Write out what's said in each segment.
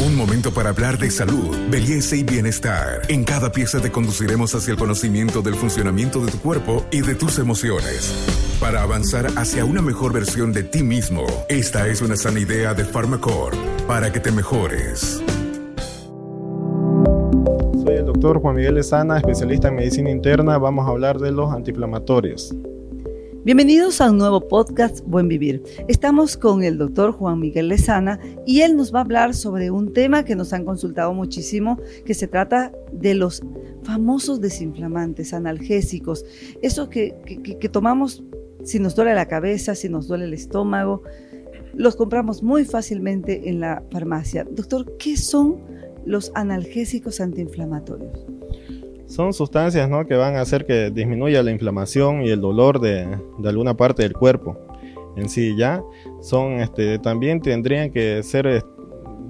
Un momento para hablar de salud, belleza y bienestar. En cada pieza te conduciremos hacia el conocimiento del funcionamiento de tu cuerpo y de tus emociones. Para avanzar hacia una mejor versión de ti mismo, esta es una sana idea de Pharmacorp para que te mejores. Soy el doctor Juan Miguel Lezana, especialista en medicina interna. Vamos a hablar de los antiinflamatorios. Bienvenidos a un nuevo podcast Buen Vivir. Estamos con el doctor Juan Miguel Lezana y él nos va a hablar sobre un tema que nos han consultado muchísimo, que se trata de los famosos desinflamantes, analgésicos, eso que, que tomamos si nos duele la cabeza, si nos duele el estómago, los compramos muy fácilmente en la farmacia. Doctor, ¿qué son los analgésicos antiinflamatorios? Son sustancias ¿no? que van a hacer que disminuya la inflamación y el dolor de, de alguna parte del cuerpo en sí ya. Son, este, también tendrían que ser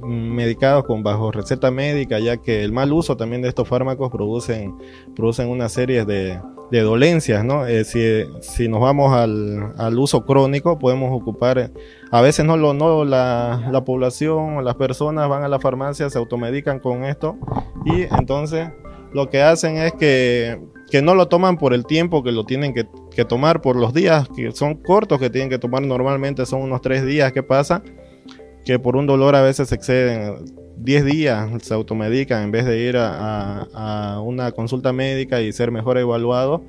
medicados con bajo receta médica, ya que el mal uso también de estos fármacos producen, producen una serie de, de dolencias, ¿no? Eh, si, si, nos vamos al, al, uso crónico, podemos ocupar, a veces no, lo, no la, la población, las personas van a la farmacia, se automedican con esto y entonces lo que hacen es que, que no lo toman por el tiempo que lo tienen que, que, tomar, por los días que son cortos que tienen que tomar normalmente, son unos tres días que pasa, que por un dolor a veces exceden 10 días, se automedican en vez de ir a, a, una consulta médica y ser mejor evaluado.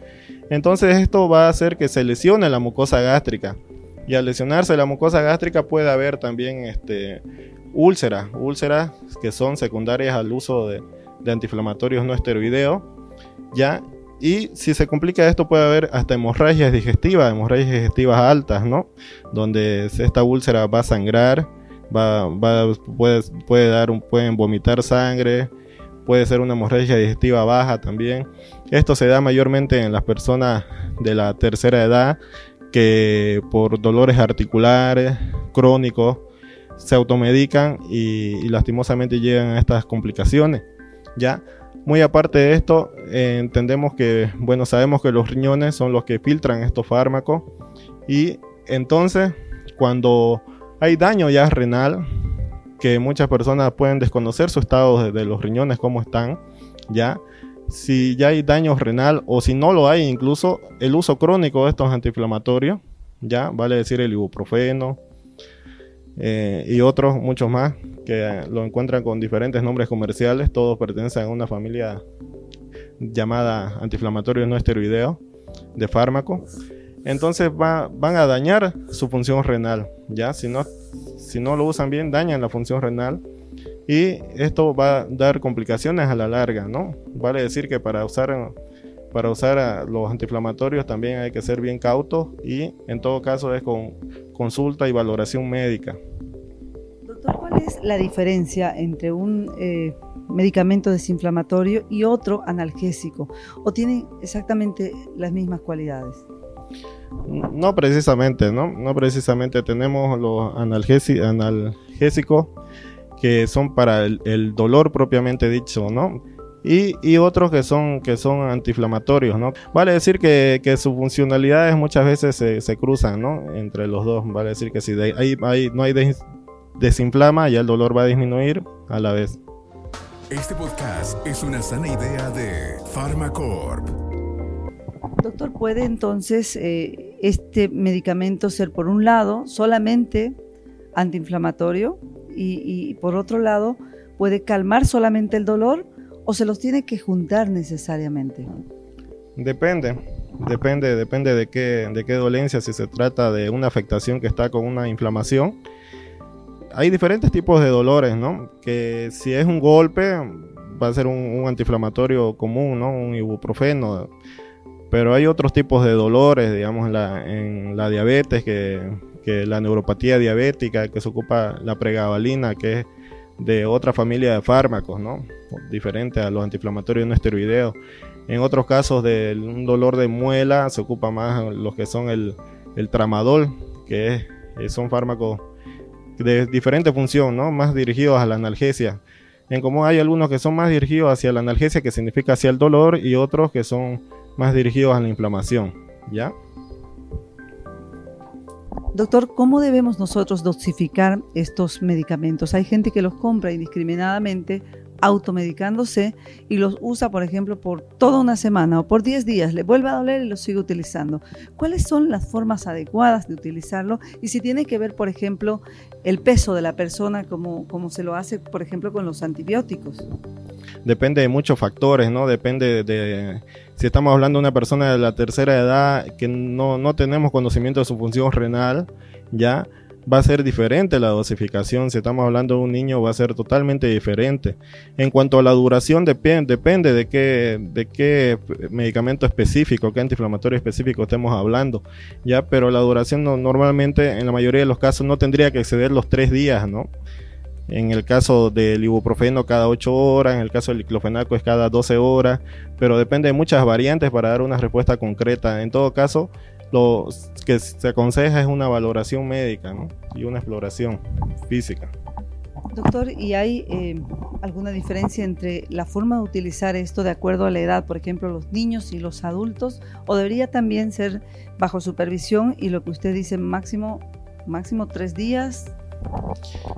Entonces esto va a hacer que se lesione la mucosa gástrica. Y al lesionarse la mucosa gástrica puede haber también este, úlceras, úlceras que son secundarias al uso de, de antiinflamatorios no esteroideos, ¿ya? Y si se complica esto puede haber hasta hemorragias digestivas, hemorragias digestivas altas, ¿no? Donde esta úlcera va a sangrar, va, va, puede, puede dar pueden vomitar sangre, puede ser una hemorragia digestiva baja también. Esto se da mayormente en las personas de la tercera edad que por dolores articulares crónicos se automedican y lastimosamente llegan a estas complicaciones. ¿Ya? Muy aparte de esto, eh, entendemos que, bueno, sabemos que los riñones son los que filtran estos fármacos y entonces cuando hay daño ya renal, que muchas personas pueden desconocer su estado de, los riñones, cómo están, ya, si ya hay daño renal o si no lo hay, incluso el uso crónico de estos antiinflamatorios, ya, vale decir el ibuprofeno, eh, y otros muchos más que lo encuentran con diferentes nombres comerciales, todos pertenecen a una familia llamada antiinflamatorios no esteroideos de fármaco. Entonces van a dañar su función renal, ya si no, si no lo usan bien dañan la función renal y esto va a dar complicaciones a la larga, ¿no? Vale decir que para usar para usar los antiinflamatorios también hay que ser bien cautos y en todo caso es con consulta y valoración médica. ¿Cuál es la diferencia entre un eh, medicamento desinflamatorio y otro analgésico? ¿O tienen exactamente las mismas cualidades? No precisamente, ¿no? No precisamente. Tenemos los analgésicos que son para el dolor propiamente dicho, ¿no? y, otros que son, que son antiinflamatorios, ¿no? Vale decir que, sus funcionalidades muchas veces se, cruzan, ¿no? Entre los dos, vale decir que si hay, no hay desinflama, ya el dolor va a disminuir a la vez. Este podcast es una sana idea de Pharmacorp. Doctor, ¿puede entonces eh, este medicamento ser por un lado solamente antiinflamatorio y, y por otro lado puede calmar solamente el dolor o se los tiene que juntar necesariamente? Depende, depende, depende de qué, de qué dolencia, si se trata de una afectación que está con una inflamación. Hay diferentes tipos de dolores, ¿no? Que si es un golpe, va a ser un, antiinflamatorio común, ¿no? Un ibuprofeno. Pero hay otros tipos de dolores, digamos, en la, en la diabetes, que, que la neuropatía diabética, que se ocupa la pregabalina, que es de otra familia de fármacos, ¿no? Diferente a los antiinflamatorios no esteroideos. En otros casos de un dolor de muela se ocupa más los que son el, tramadol, que es, son fármacos de diferente función, ¿no? Más dirigidos a la analgesia. En común hay algunos que son más dirigidos hacia la analgesia, que significa hacia el dolor, y otros que son más dirigidos a la inflamación, ¿ya? Doctor, ¿cómo debemos nosotros dosificar estos medicamentos? Hay gente que los compra indiscriminadamente, automedicándose y los usa, por ejemplo, por toda una semana o por 10 días, le vuelve a doler y lo sigue utilizando. ¿Cuáles son las formas adecuadas de utilizarlo? Y si tiene que ver, por ejemplo, el peso de la persona, como, se lo hace, por ejemplo, con los antibióticos. Depende de muchos factores, ¿no? Depende de si estamos hablando de una persona de la tercera edad que no, no tenemos conocimiento de su función renal, ya va a ser diferente la dosificación. Si estamos hablando de un niño, va a ser totalmente diferente. En cuanto a la duración, depende de qué, de qué medicamento específico, qué antiinflamatorio específico estemos hablando. Ya, pero la duración normalmente, en la mayoría de los casos, no tendría que exceder los tres días, ¿no? En el caso del ibuprofeno cada 8 horas, en el caso del diclofenaco es cada 12 horas, pero depende de muchas variantes para dar una respuesta concreta. En todo caso, lo que se aconseja es una valoración médica y una exploración física. Doctor, ¿y hay eh, alguna diferencia entre la forma de utilizar esto de acuerdo a la edad, por ejemplo, los niños y los adultos? ¿O debería también ser bajo supervisión y lo que usted dice, máximo, máximo tres días?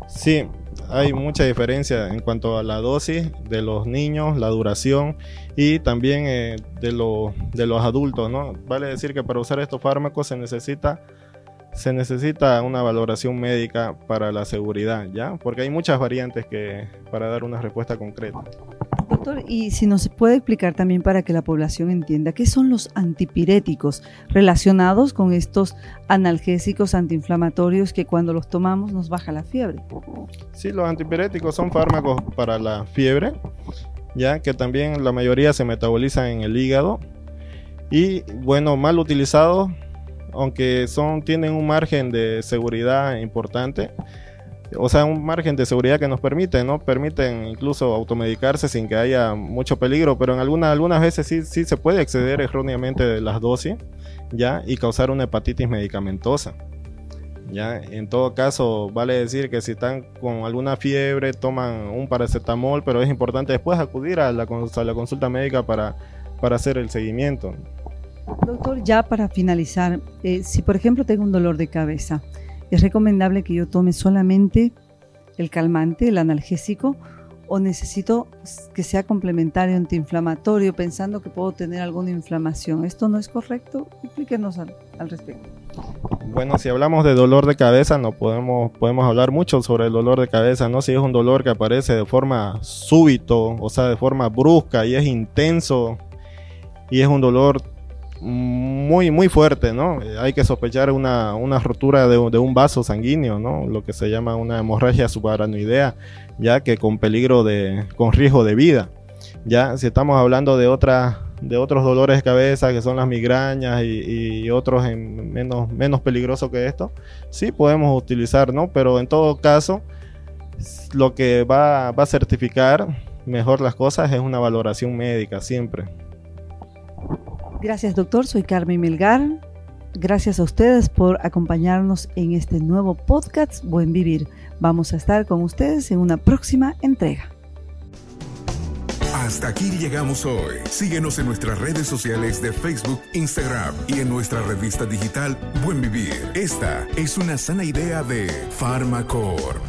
Sí, hay mucha diferencia en cuanto a la dosis de los niños, la duración y también eh, de, de los adultos, ¿no? Vale decir que para usar estos fármacos se necesita se necesita una valoración médica para la seguridad, ¿ya? Porque hay muchas variantes que para dar una respuesta concreta. Doctor, y si nos puede explicar también para que la población entienda, ¿qué son los antipiréticos relacionados con estos analgésicos antiinflamatorios que cuando los tomamos nos baja la fiebre? Sí, los antipiréticos son fármacos para la fiebre, ya que también la mayoría se metabolizan en el hígado y bueno, mal utilizados, aunque son tienen un margen de seguridad importante, o sea, un margen de seguridad que nos permite, ¿no? Permiten incluso automedicarse sin que haya mucho peligro, pero en algunas algunas veces sí, sí se puede exceder erróneamente de las dosis, ¿ya? Y causar una hepatitis medicamentosa. ¿Ya? En todo caso, vale decir que si están con alguna fiebre, toman un paracetamol, pero es importante después acudir a la, la consulta médica para, para hacer el seguimiento. Doctor, ya para finalizar, eh, si por ejemplo tengo un dolor de cabeza, ¿Es recomendable que yo tome solamente el calmante, el analgésico, o necesito que sea complementario antiinflamatorio pensando que puedo tener alguna inflamación? ¿Esto no es correcto? Explíquenos al, respecto. Bueno, si hablamos de dolor de cabeza, no podemos, podemos hablar mucho sobre el dolor de cabeza, ¿no? Si es un dolor que aparece de forma súbito, o sea, de forma brusca y es intenso y es un dolor muy, muy fuerte, ¿no? Hay que sospechar una, una rotura de, un vaso sanguíneo, ¿no? Lo que se llama una hemorragia subaranoidea, ya que con peligro de, con riesgo de vida. Ya, si estamos hablando de otra, de otros dolores de cabeza que son las migrañas y, otros en menos, menos peligrosos que esto, sí podemos utilizar, ¿no? Pero en todo caso, lo que va, va a certificar mejor las cosas es una valoración médica siempre. Gracias, doctor. Soy Carmen Melgar. Gracias a ustedes por acompañarnos en este nuevo podcast Buen Vivir. Vamos a estar con ustedes en una próxima entrega. Hasta aquí llegamos hoy. Síguenos en nuestras redes sociales de Facebook, Instagram y en nuestra revista digital Buen Vivir. Esta es una sana idea de Farmacor.